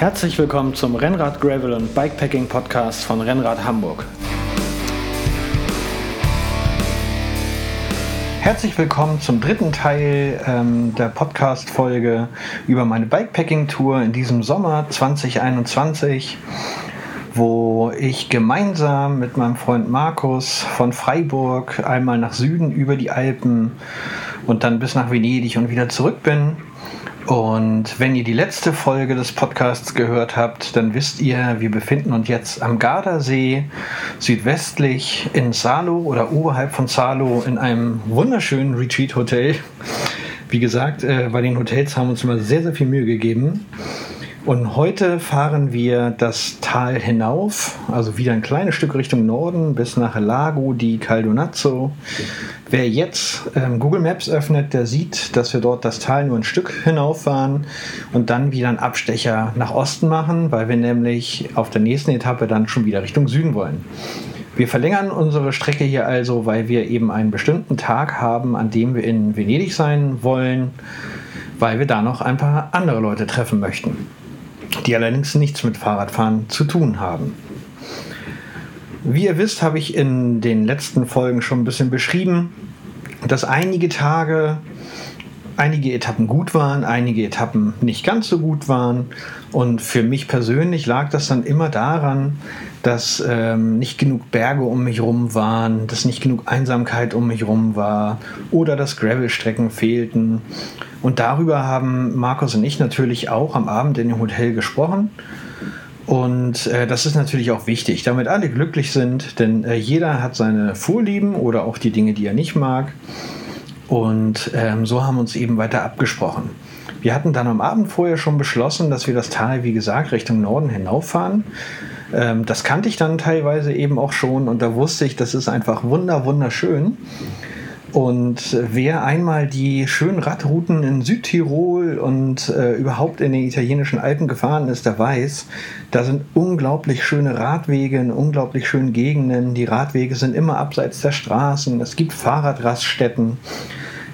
Herzlich willkommen zum Rennrad, Gravel und Bikepacking Podcast von Rennrad Hamburg. Herzlich willkommen zum dritten Teil ähm, der Podcast-Folge über meine Bikepacking-Tour in diesem Sommer 2021, wo ich gemeinsam mit meinem Freund Markus von Freiburg einmal nach Süden über die Alpen und dann bis nach Venedig und wieder zurück bin und wenn ihr die letzte Folge des Podcasts gehört habt, dann wisst ihr, wir befinden uns jetzt am Gardasee, südwestlich in Salo oder oberhalb von Salo in einem wunderschönen Retreat-Hotel. Wie gesagt, äh, bei den Hotels haben wir uns immer sehr, sehr viel Mühe gegeben. Und heute fahren wir das Tal hinauf, also wieder ein kleines Stück Richtung Norden bis nach Lago di Caldonazzo. Wer jetzt ähm, Google Maps öffnet, der sieht, dass wir dort das Tal nur ein Stück hinauffahren und dann wieder einen Abstecher nach Osten machen, weil wir nämlich auf der nächsten Etappe dann schon wieder Richtung Süden wollen. Wir verlängern unsere Strecke hier also, weil wir eben einen bestimmten Tag haben, an dem wir in Venedig sein wollen, weil wir da noch ein paar andere Leute treffen möchten die allerdings nichts mit Fahrradfahren zu tun haben. Wie ihr wisst, habe ich in den letzten Folgen schon ein bisschen beschrieben, dass einige Tage, einige Etappen gut waren, einige Etappen nicht ganz so gut waren. Und für mich persönlich lag das dann immer daran, dass ähm, nicht genug Berge um mich rum waren, dass nicht genug Einsamkeit um mich rum war oder dass Gravelstrecken fehlten. Und darüber haben Markus und ich natürlich auch am Abend in dem Hotel gesprochen. Und äh, das ist natürlich auch wichtig, damit alle glücklich sind, denn äh, jeder hat seine Vorlieben oder auch die Dinge, die er nicht mag. Und ähm, so haben wir uns eben weiter abgesprochen. Wir hatten dann am Abend vorher schon beschlossen, dass wir das Tal, wie gesagt, Richtung Norden hinauffahren. Ähm, das kannte ich dann teilweise eben auch schon und da wusste ich, das ist einfach wunder, wunderschön. Und wer einmal die schönen Radrouten in Südtirol und äh, überhaupt in den italienischen Alpen gefahren ist, der weiß, da sind unglaublich schöne Radwege in unglaublich schönen Gegenden. Die Radwege sind immer abseits der Straßen. Es gibt Fahrradraststätten.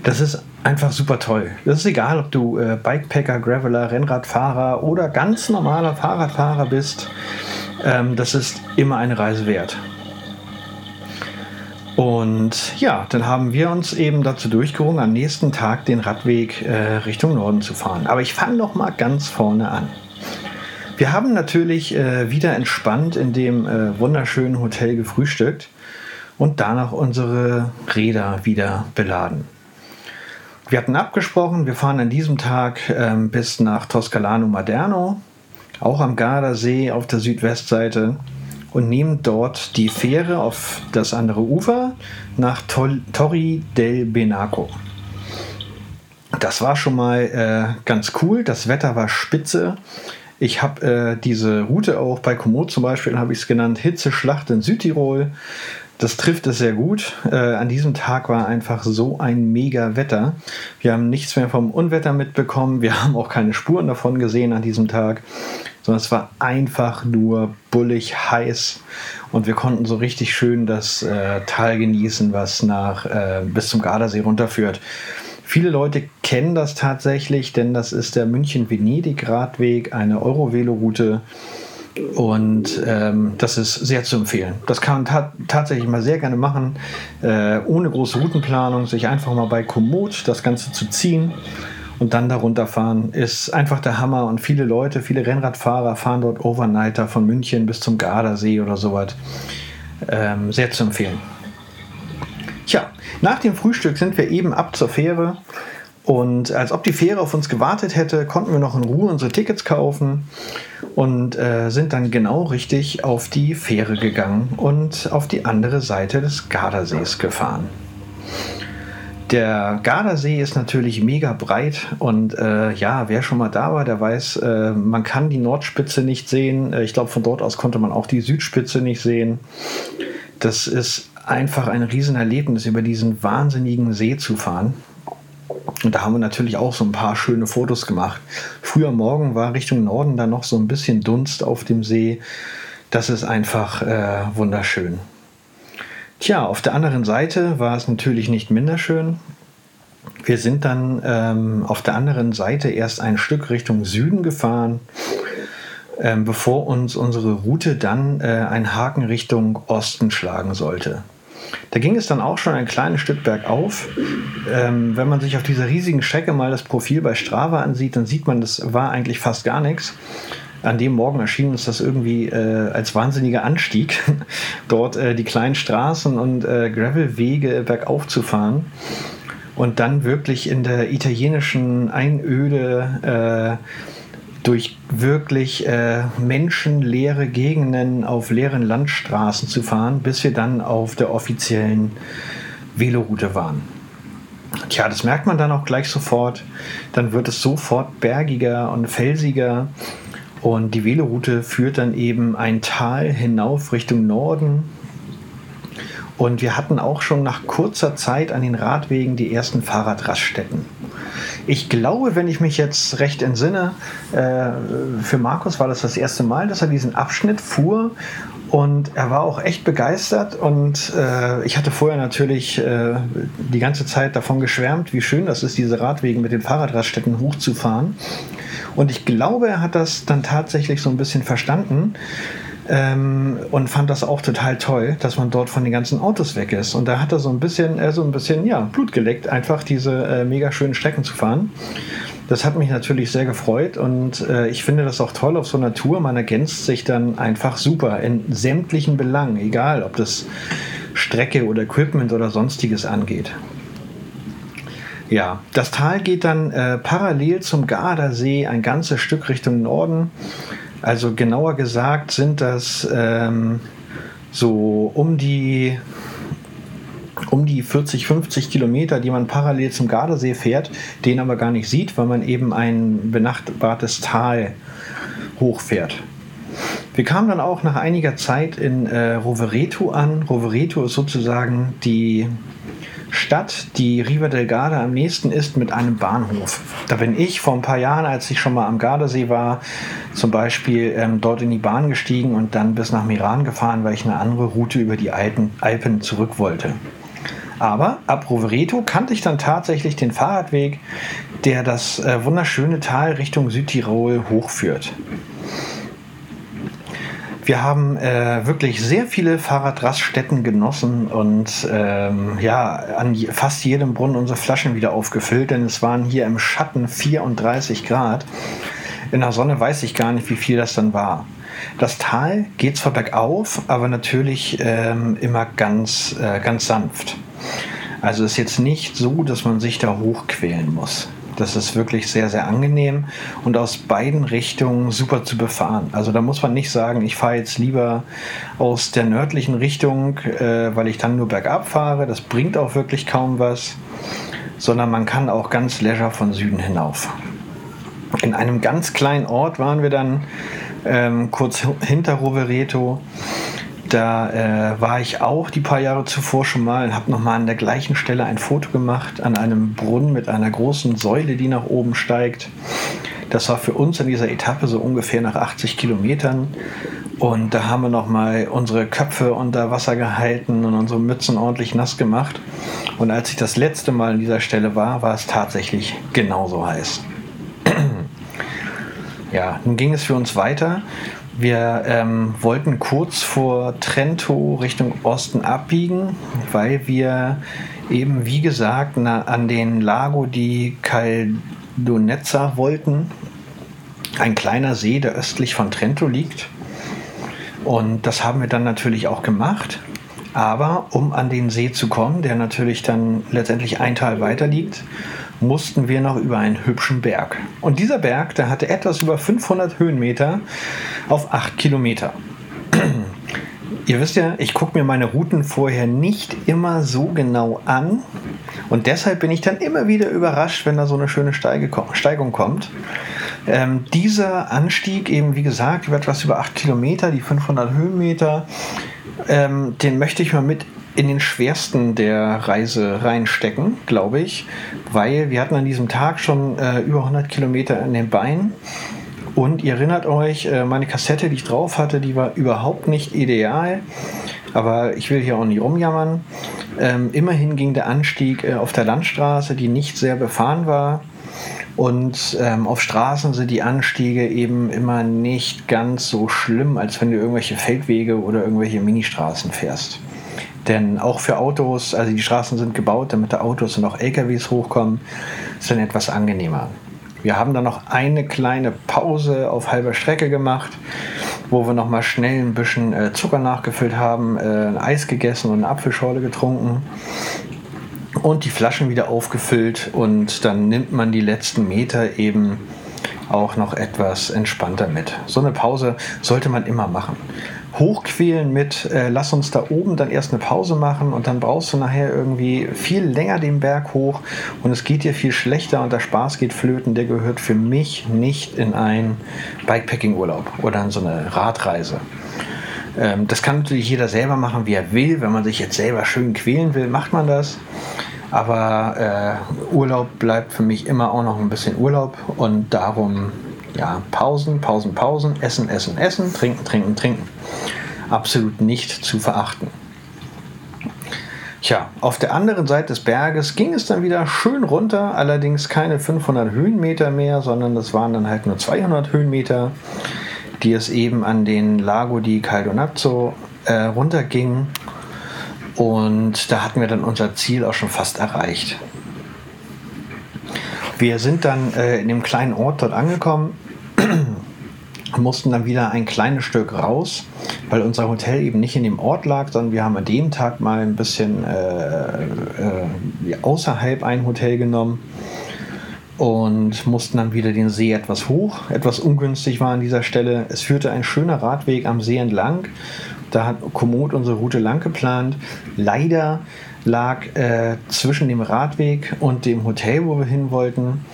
Das ist einfach super toll. Das ist egal, ob du äh, Bikepacker, Graveler, Rennradfahrer oder ganz normaler Fahrradfahrer bist. Ähm, das ist immer eine Reise wert. Und ja, dann haben wir uns eben dazu durchgerungen, am nächsten Tag den Radweg äh, Richtung Norden zu fahren. Aber ich fange noch mal ganz vorne an. Wir haben natürlich äh, wieder entspannt in dem äh, wunderschönen Hotel gefrühstückt und danach unsere Räder wieder beladen. Wir hatten abgesprochen, wir fahren an diesem Tag ähm, bis nach Toscalano Maderno, auch am Gardasee auf der Südwestseite und nehmen dort die Fähre auf das andere Ufer nach Torri del Benaco. Das war schon mal äh, ganz cool. Das Wetter war spitze. Ich habe äh, diese Route auch bei Komoot zum Beispiel, habe ich es genannt, Hitzeschlacht in Südtirol. Das trifft es sehr gut. Äh, an diesem Tag war einfach so ein mega Wetter. Wir haben nichts mehr vom Unwetter mitbekommen. Wir haben auch keine Spuren davon gesehen an diesem Tag sondern es war einfach nur bullig heiß und wir konnten so richtig schön das äh, Tal genießen, was nach äh, bis zum Gardasee runterführt. Viele Leute kennen das tatsächlich, denn das ist der München-Venedig-Radweg, eine Eurovelo-Route. Und ähm, das ist sehr zu empfehlen. Das kann man ta tatsächlich mal sehr gerne machen, äh, ohne große Routenplanung, sich einfach mal bei Komoot das Ganze zu ziehen und dann darunter fahren, ist einfach der Hammer. Und viele Leute, viele Rennradfahrer fahren dort Overnighter von München bis zum Gardasee oder sowas. Ähm, sehr zu empfehlen. Tja, nach dem Frühstück sind wir eben ab zur Fähre. Und als ob die Fähre auf uns gewartet hätte, konnten wir noch in Ruhe unsere Tickets kaufen und äh, sind dann genau richtig auf die Fähre gegangen und auf die andere Seite des Gardasees gefahren. Der Gardasee ist natürlich mega breit und äh, ja, wer schon mal da war, der weiß, äh, man kann die Nordspitze nicht sehen. Äh, ich glaube, von dort aus konnte man auch die Südspitze nicht sehen. Das ist einfach ein Riesenerlebnis, über diesen wahnsinnigen See zu fahren. Und da haben wir natürlich auch so ein paar schöne Fotos gemacht. Früher Morgen war Richtung Norden da noch so ein bisschen Dunst auf dem See. Das ist einfach äh, wunderschön. Tja, auf der anderen Seite war es natürlich nicht minder schön. Wir sind dann ähm, auf der anderen Seite erst ein Stück Richtung Süden gefahren ähm, bevor uns unsere Route dann äh, einen Haken Richtung Osten schlagen sollte. Da ging es dann auch schon ein kleines Stück bergauf. Ähm, wenn man sich auf dieser riesigen Strecke mal das Profil bei Strava ansieht, dann sieht man, das war eigentlich fast gar nichts. An dem Morgen erschien uns das irgendwie äh, als wahnsinniger Anstieg, dort äh, die kleinen Straßen und äh, Gravelwege bergauf zu fahren und dann wirklich in der italienischen Einöde äh, durch wirklich äh, menschenleere Gegenden auf leeren Landstraßen zu fahren, bis wir dann auf der offiziellen Veloroute waren. Tja, das merkt man dann auch gleich sofort. Dann wird es sofort bergiger und felsiger. Und die Veloroute führt dann eben ein Tal hinauf Richtung Norden. Und wir hatten auch schon nach kurzer Zeit an den Radwegen die ersten Fahrradraststätten. Ich glaube, wenn ich mich jetzt recht entsinne, äh, für Markus war das das erste Mal, dass er diesen Abschnitt fuhr und er war auch echt begeistert und äh, ich hatte vorher natürlich äh, die ganze Zeit davon geschwärmt, wie schön das ist, diese Radwegen mit den Fahrradraststätten hochzufahren. Und ich glaube, er hat das dann tatsächlich so ein bisschen verstanden ähm, und fand das auch total toll, dass man dort von den ganzen Autos weg ist. Und da hat er so ein bisschen, äh, so ein bisschen, ja, Blut geleckt, einfach diese äh, mega schönen Strecken zu fahren. Das hat mich natürlich sehr gefreut und äh, ich finde das auch toll auf so einer Tour. Man ergänzt sich dann einfach super in sämtlichen Belangen, egal ob das Strecke oder Equipment oder sonstiges angeht. Ja, das Tal geht dann äh, parallel zum Gardasee ein ganzes Stück Richtung Norden. Also genauer gesagt sind das ähm, so um die um die 40, 50 Kilometer, die man parallel zum Gardasee fährt, den aber gar nicht sieht, weil man eben ein benachbartes Tal hochfährt. Wir kamen dann auch nach einiger Zeit in äh, Rovereto an. Rovereto ist sozusagen die Stadt, die Riva del Garda am nächsten ist, mit einem Bahnhof. Da bin ich vor ein paar Jahren, als ich schon mal am Gardasee war, zum Beispiel ähm, dort in die Bahn gestiegen und dann bis nach Miran gefahren, weil ich eine andere Route über die Alpen, Alpen zurück wollte. Aber ab Rovereto kannte ich dann tatsächlich den Fahrradweg, der das äh, wunderschöne Tal Richtung Südtirol hochführt. Wir haben äh, wirklich sehr viele Fahrradraststätten genossen und ähm, ja, an fast jedem Brunnen unsere Flaschen wieder aufgefüllt, denn es waren hier im Schatten 34 Grad. In der Sonne weiß ich gar nicht, wie viel das dann war. Das Tal geht zwar bergauf, aber natürlich ähm, immer ganz, äh, ganz sanft. Also ist jetzt nicht so, dass man sich da hochquälen muss. Das ist wirklich sehr, sehr angenehm und aus beiden Richtungen super zu befahren. Also da muss man nicht sagen, ich fahre jetzt lieber aus der nördlichen Richtung, äh, weil ich dann nur bergab fahre. Das bringt auch wirklich kaum was, sondern man kann auch ganz leisure von Süden hinauf. In einem ganz kleinen Ort waren wir dann ähm, kurz hinter Rovereto da äh, war ich auch die paar Jahre zuvor schon mal und habe nochmal an der gleichen Stelle ein Foto gemacht, an einem Brunnen mit einer großen Säule, die nach oben steigt. Das war für uns in dieser Etappe so ungefähr nach 80 Kilometern. Und da haben wir nochmal unsere Köpfe unter Wasser gehalten und unsere Mützen ordentlich nass gemacht. Und als ich das letzte Mal an dieser Stelle war, war es tatsächlich genauso heiß. ja, nun ging es für uns weiter wir ähm, wollten kurz vor Trento Richtung Osten abbiegen, weil wir eben, wie gesagt, na, an den Lago di Caldonezza wollten. Ein kleiner See, der östlich von Trento liegt. Und das haben wir dann natürlich auch gemacht. Aber um an den See zu kommen, der natürlich dann letztendlich ein Tal weiter liegt, mussten wir noch über einen hübschen Berg. Und dieser Berg, der hatte etwas über 500 Höhenmeter auf 8 Kilometer. Ihr wisst ja, ich gucke mir meine Routen vorher nicht immer so genau an. Und deshalb bin ich dann immer wieder überrascht, wenn da so eine schöne Steigung kommt. Ähm, dieser Anstieg, eben wie gesagt, über etwas über 8 Kilometer, die 500 Höhenmeter, ähm, den möchte ich mal mit in den schwersten der Reise reinstecken, glaube ich, weil wir hatten an diesem Tag schon äh, über 100 Kilometer in den Beinen. Und ihr erinnert euch, äh, meine Kassette, die ich drauf hatte, die war überhaupt nicht ideal. Aber ich will hier auch nicht rumjammern. Ähm, immerhin ging der Anstieg äh, auf der Landstraße, die nicht sehr befahren war. Und ähm, auf Straßen sind die Anstiege eben immer nicht ganz so schlimm, als wenn du irgendwelche Feldwege oder irgendwelche Ministraßen fährst. Denn auch für Autos, also die Straßen sind gebaut, damit da Autos und auch LKWs hochkommen, ist dann etwas angenehmer. Wir haben dann noch eine kleine Pause auf halber Strecke gemacht, wo wir noch mal schnell ein bisschen äh, Zucker nachgefüllt haben, äh, ein Eis gegessen und eine Apfelschorle getrunken und die Flaschen wieder aufgefüllt und dann nimmt man die letzten Meter eben auch noch etwas entspannter mit. So eine Pause sollte man immer machen hochquälen mit, äh, lass uns da oben dann erst eine Pause machen und dann brauchst du nachher irgendwie viel länger den Berg hoch und es geht dir viel schlechter und der Spaß geht flöten, der gehört für mich nicht in einen Bikepacking-Urlaub oder in so eine Radreise. Ähm, das kann natürlich jeder selber machen, wie er will. Wenn man sich jetzt selber schön quälen will, macht man das. Aber äh, Urlaub bleibt für mich immer auch noch ein bisschen Urlaub und darum ja, Pausen, Pausen, Pausen, Essen, Essen, Essen, Trinken, Trinken, Trinken. Absolut nicht zu verachten. Tja, auf der anderen Seite des Berges ging es dann wieder schön runter, allerdings keine 500 Höhenmeter mehr, sondern das waren dann halt nur 200 Höhenmeter, die es eben an den Lago di Caldonazzo äh, runterging. Und da hatten wir dann unser Ziel auch schon fast erreicht. Wir sind dann äh, in dem kleinen Ort dort angekommen mussten dann wieder ein kleines Stück raus, weil unser Hotel eben nicht in dem Ort lag, sondern wir haben an dem Tag mal ein bisschen äh, äh, außerhalb ein Hotel genommen und mussten dann wieder den See etwas hoch. Etwas ungünstig war an dieser Stelle. Es führte ein schöner Radweg am See entlang. Da hat Komoot unsere Route lang geplant. Leider lag äh, zwischen dem Radweg und dem Hotel, wo wir hin wollten,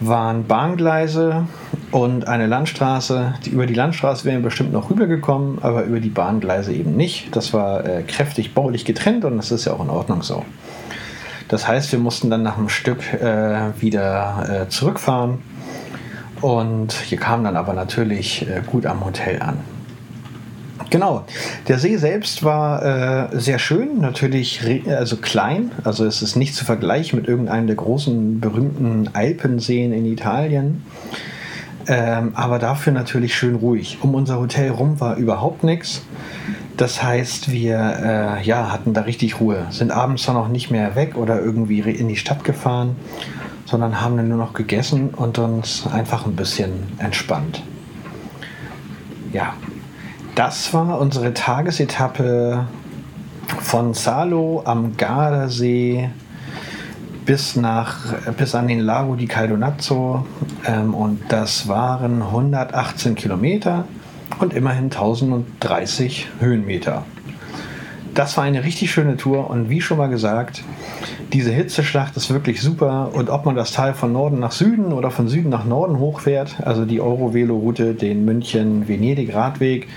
waren Bahngleise und eine Landstraße. Die, über die Landstraße wären wir bestimmt noch rübergekommen, aber über die Bahngleise eben nicht. Das war äh, kräftig baulich getrennt und das ist ja auch in Ordnung so. Das heißt, wir mussten dann nach einem Stück äh, wieder äh, zurückfahren und hier kam dann aber natürlich äh, gut am Hotel an. Genau. Der See selbst war äh, sehr schön, natürlich also klein. Also es ist nicht zu vergleichen mit irgendeinem der großen berühmten Alpenseen in Italien. Ähm, aber dafür natürlich schön ruhig. Um unser Hotel rum war überhaupt nichts. Das heißt, wir äh, ja, hatten da richtig Ruhe. Sind abends dann auch nicht mehr weg oder irgendwie in die Stadt gefahren, sondern haben dann nur noch gegessen und uns einfach ein bisschen entspannt. Ja, das war unsere Tagesetappe von Salo am Gardasee bis, nach, bis an den Lago di Caldonazzo. Ähm, und das waren 118 Kilometer und immerhin 1030 Höhenmeter. Das war eine richtig schöne Tour und wie schon mal gesagt, diese Hitzeschlacht ist wirklich super und ob man das Tal von Norden nach Süden oder von Süden nach Norden hochfährt, also die Eurovelo-Route, den München-Venedig-Radweg,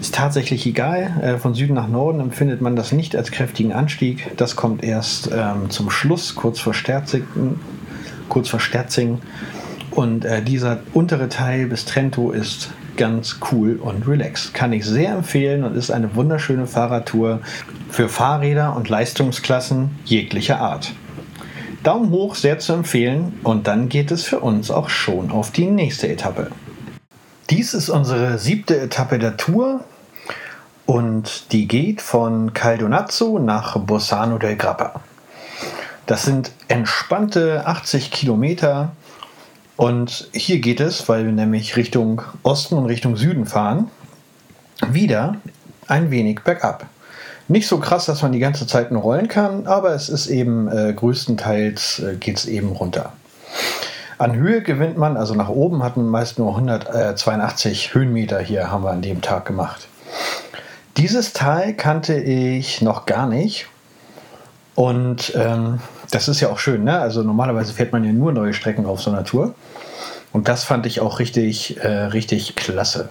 ist tatsächlich egal. Äh, von Süden nach Norden empfindet man das nicht als kräftigen Anstieg. Das kommt erst ähm, zum Schluss, kurz vor Sterzing. Kurz vor Sterzing. Und äh, dieser untere Teil bis Trento ist ganz cool und relaxed. Kann ich sehr empfehlen und ist eine wunderschöne Fahrradtour für Fahrräder und Leistungsklassen jeglicher Art. Daumen hoch, sehr zu empfehlen und dann geht es für uns auch schon auf die nächste Etappe. Dies ist unsere siebte Etappe der Tour und die geht von Caldonazzo nach Bossano del Grappa. Das sind entspannte 80 Kilometer und hier geht es, weil wir nämlich Richtung Osten und Richtung Süden fahren, wieder ein wenig bergab. Nicht so krass, dass man die ganze Zeit nur rollen kann, aber es ist eben äh, größtenteils äh, geht es eben runter. An Höhe gewinnt man, also nach oben hatten meist nur 182 Höhenmeter hier haben wir an dem Tag gemacht. Dieses Tal kannte ich noch gar nicht und ähm, das ist ja auch schön, ne? Also normalerweise fährt man ja nur neue Strecken auf so einer Tour. Und das fand ich auch richtig, äh, richtig klasse.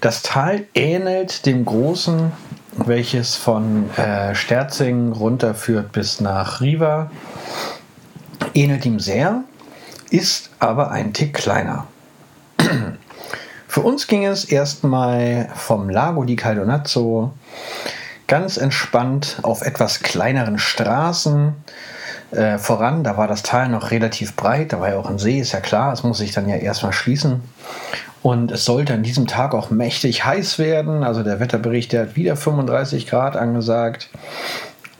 Das Tal ähnelt dem großen, welches von äh, Sterzing runterführt bis nach Riva. Ähnelt ihm sehr, ist aber ein Tick kleiner. Für uns ging es erstmal vom Lago di Caldonazzo ganz entspannt auf etwas kleineren Straßen äh, voran. Da war das Tal noch relativ breit, da war ja auch ein See, ist ja klar, es muss sich dann ja erstmal schließen. Und es sollte an diesem Tag auch mächtig heiß werden. Also der Wetterbericht, der hat wieder 35 Grad angesagt.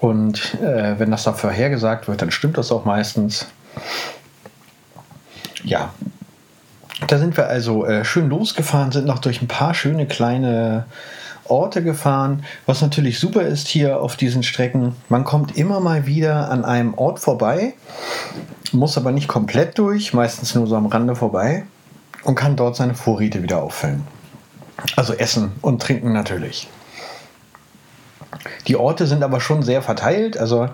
Und äh, wenn das da vorhergesagt wird, dann stimmt das auch meistens. Ja, da sind wir also äh, schön losgefahren, sind noch durch ein paar schöne kleine Orte gefahren. Was natürlich super ist hier auf diesen Strecken, man kommt immer mal wieder an einem Ort vorbei, muss aber nicht komplett durch, meistens nur so am Rande vorbei und kann dort seine Vorräte wieder auffüllen. Also essen und trinken natürlich. Die Orte sind aber schon sehr verteilt. Also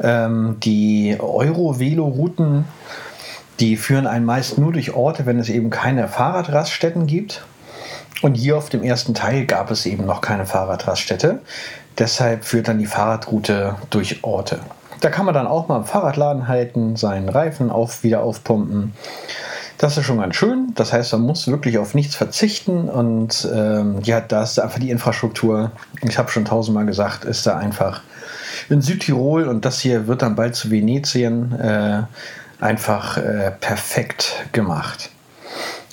ähm, die Euro-Velo-Routen, die führen einen meist nur durch Orte, wenn es eben keine Fahrradraststätten gibt. Und hier auf dem ersten Teil gab es eben noch keine Fahrradraststätte. Deshalb führt dann die Fahrradroute durch Orte. Da kann man dann auch mal im Fahrradladen halten, seinen Reifen auf, wieder aufpumpen. Das ist schon ganz schön. Das heißt, man muss wirklich auf nichts verzichten. Und ähm, ja, da ist einfach die Infrastruktur, ich habe schon tausendmal gesagt, ist da einfach in Südtirol und das hier wird dann bald zu Venetien äh, einfach äh, perfekt gemacht.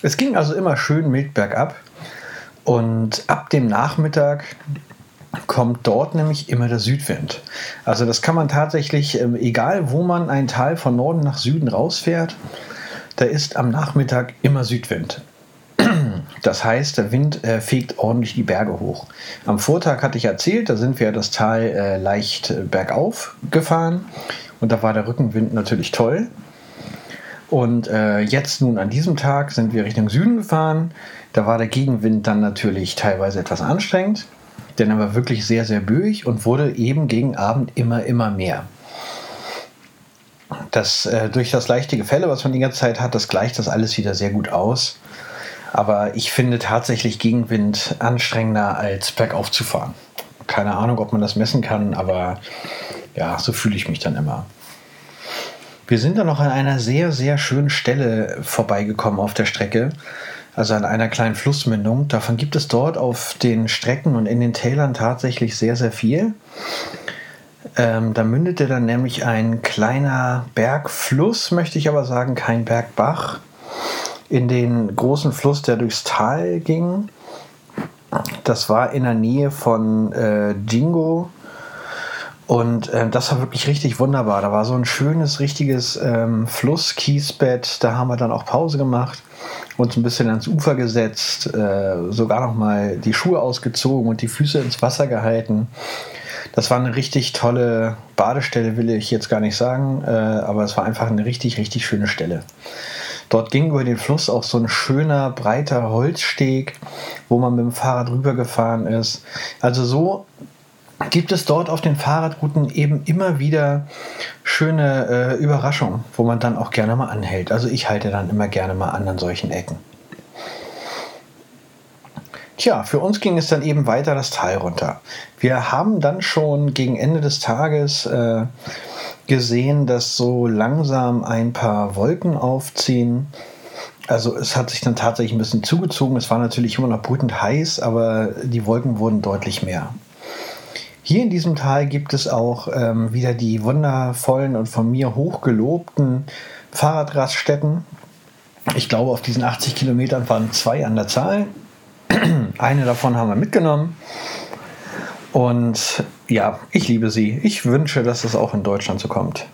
Es ging also immer schön mild bergab. Und ab dem Nachmittag kommt dort nämlich immer der Südwind. Also das kann man tatsächlich, ähm, egal wo man ein Tal von Norden nach Süden rausfährt, da ist am Nachmittag immer Südwind. Das heißt, der Wind äh, fegt ordentlich die Berge hoch. Am Vortag hatte ich erzählt, da sind wir das Tal äh, leicht äh, bergauf gefahren und da war der Rückenwind natürlich toll. Und jetzt nun an diesem Tag sind wir Richtung Süden gefahren. Da war der Gegenwind dann natürlich teilweise etwas anstrengend, denn er war wirklich sehr, sehr böig und wurde eben gegen Abend immer, immer mehr. Das, äh, durch das leichte Gefälle, was man die ganze Zeit hat, das gleicht das alles wieder sehr gut aus. Aber ich finde tatsächlich Gegenwind anstrengender als bergauf zu fahren. Keine Ahnung, ob man das messen kann, aber ja, so fühle ich mich dann immer. Wir sind dann noch an einer sehr, sehr schönen Stelle vorbeigekommen auf der Strecke, also an einer kleinen Flussmündung. Davon gibt es dort auf den Strecken und in den Tälern tatsächlich sehr, sehr viel. Ähm, da mündete dann nämlich ein kleiner Bergfluss, möchte ich aber sagen, kein Bergbach, in den großen Fluss, der durchs Tal ging. Das war in der Nähe von äh, Jingo. Und äh, das war wirklich richtig wunderbar. Da war so ein schönes, richtiges ähm, Flusskiesbett. Da haben wir dann auch Pause gemacht, uns ein bisschen ans Ufer gesetzt, äh, sogar noch mal die Schuhe ausgezogen und die Füße ins Wasser gehalten. Das war eine richtig tolle Badestelle, will ich jetzt gar nicht sagen, äh, aber es war einfach eine richtig, richtig schöne Stelle. Dort ging über den Fluss auch so ein schöner, breiter Holzsteg, wo man mit dem Fahrrad rübergefahren ist. Also so gibt es dort auf den Fahrradrouten eben immer wieder schöne äh, Überraschungen, wo man dann auch gerne mal anhält. Also ich halte dann immer gerne mal an an solchen Ecken. Tja, für uns ging es dann eben weiter das Tal runter. Wir haben dann schon gegen Ende des Tages äh, gesehen, dass so langsam ein paar Wolken aufziehen. Also es hat sich dann tatsächlich ein bisschen zugezogen. Es war natürlich immer noch brütend heiß, aber die Wolken wurden deutlich mehr. Hier in diesem Tal gibt es auch ähm, wieder die wundervollen und von mir hochgelobten Fahrradraststätten. Ich glaube, auf diesen 80 Kilometern waren zwei an der Zahl. Eine davon haben wir mitgenommen. Und ja, ich liebe sie. Ich wünsche, dass es auch in Deutschland so kommt.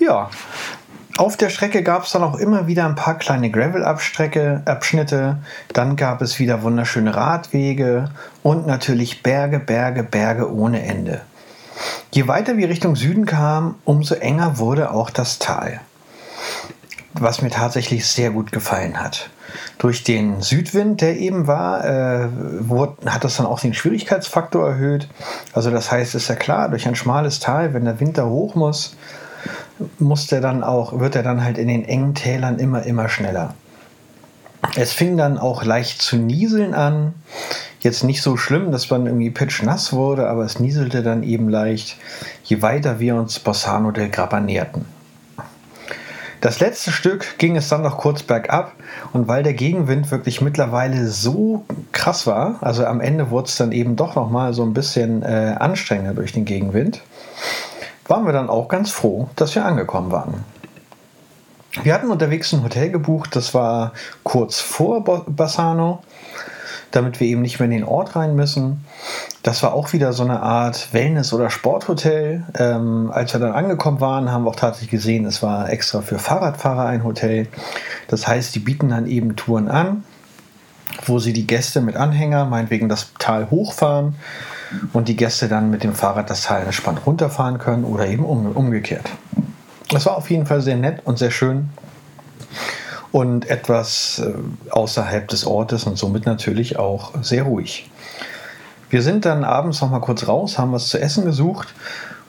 Ja, auf der Strecke gab es dann auch immer wieder ein paar kleine Gravel-Abschnitte. Dann gab es wieder wunderschöne Radwege und natürlich Berge, Berge, Berge ohne Ende. Je weiter wir Richtung Süden kamen, umso enger wurde auch das Tal. Was mir tatsächlich sehr gut gefallen hat. Durch den Südwind, der eben war, äh, wurde, hat das dann auch den Schwierigkeitsfaktor erhöht. Also das heißt, ist ja klar, durch ein schmales Tal, wenn der Winter hoch muss, muss der dann auch, wird er dann halt in den engen Tälern immer, immer schneller. Es fing dann auch leicht zu nieseln an. Jetzt nicht so schlimm, dass man irgendwie pitchnass wurde, aber es nieselte dann eben leicht, je weiter wir uns Bossano del Grappa näherten. Das letzte Stück ging es dann noch kurz bergab und weil der Gegenwind wirklich mittlerweile so krass war, also am Ende wurde es dann eben doch noch mal so ein bisschen äh, anstrengender durch den Gegenwind, waren wir dann auch ganz froh, dass wir angekommen waren. Wir hatten unterwegs ein Hotel gebucht, das war kurz vor Bassano, damit wir eben nicht mehr in den Ort rein müssen. Das war auch wieder so eine Art Wellness- oder Sporthotel. Ähm, als wir dann angekommen waren, haben wir auch tatsächlich gesehen, es war extra für Fahrradfahrer ein Hotel. Das heißt, die bieten dann eben Touren an, wo sie die Gäste mit Anhänger, meinetwegen das Tal hochfahren und die Gäste dann mit dem Fahrrad das Tal entspannt runterfahren können oder eben um, umgekehrt. Es war auf jeden Fall sehr nett und sehr schön und etwas äh, außerhalb des Ortes und somit natürlich auch sehr ruhig. Wir sind dann abends noch mal kurz raus, haben was zu essen gesucht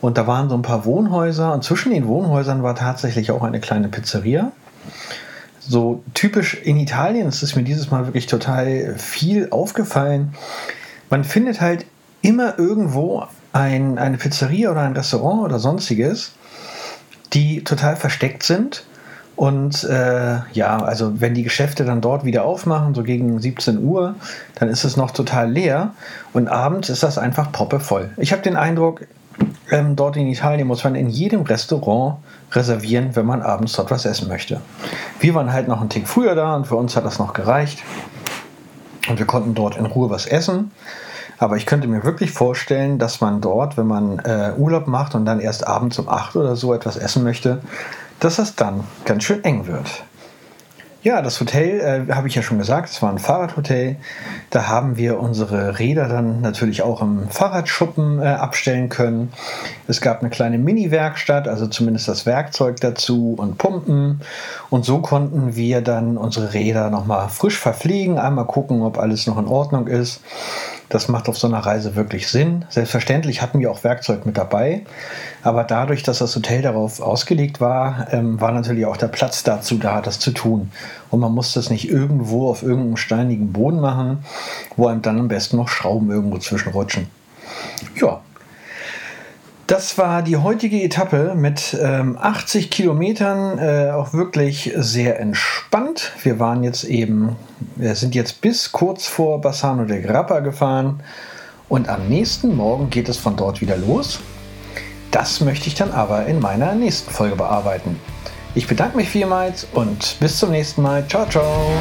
und da waren so ein paar Wohnhäuser und zwischen den Wohnhäusern war tatsächlich auch eine kleine Pizzeria. So typisch in Italien, das ist mir dieses Mal wirklich total viel aufgefallen. Man findet halt immer irgendwo ein, eine Pizzeria oder ein Restaurant oder sonstiges, die total versteckt sind. Und äh, ja, also wenn die Geschäfte dann dort wieder aufmachen, so gegen 17 Uhr, dann ist es noch total leer und abends ist das einfach proppevoll. Ich habe den Eindruck, ähm, dort in Italien muss man in jedem Restaurant reservieren, wenn man abends dort was essen möchte. Wir waren halt noch einen Tick früher da und für uns hat das noch gereicht. Und wir konnten dort in Ruhe was essen. Aber ich könnte mir wirklich vorstellen, dass man dort, wenn man äh, Urlaub macht und dann erst abends um 8 oder so etwas essen möchte, dass das dann ganz schön eng wird. Ja, das Hotel, äh, habe ich ja schon gesagt, es war ein Fahrradhotel. Da haben wir unsere Räder dann natürlich auch im Fahrradschuppen äh, abstellen können. Es gab eine kleine Mini-Werkstatt, also zumindest das Werkzeug dazu und Pumpen. Und so konnten wir dann unsere Räder nochmal frisch verpflegen, einmal gucken, ob alles noch in Ordnung ist. Das macht auf so einer Reise wirklich Sinn. Selbstverständlich hatten wir auch Werkzeug mit dabei, aber dadurch, dass das Hotel darauf ausgelegt war, ähm, war natürlich auch der Platz dazu da, das zu tun. Und man musste es nicht irgendwo auf irgendeinem steinigen Boden machen, wo einem dann am besten noch Schrauben irgendwo zwischenrutschen. Ja, das war die heutige Etappe mit ähm, 80 Kilometern, äh, auch wirklich sehr entspannt. Wir waren jetzt eben, wir sind jetzt bis kurz vor Bassano de Grappa gefahren und am nächsten Morgen geht es von dort wieder los. Das möchte ich dann aber in meiner nächsten Folge bearbeiten. Ich bedanke mich vielmals und bis zum nächsten Mal. Ciao, ciao.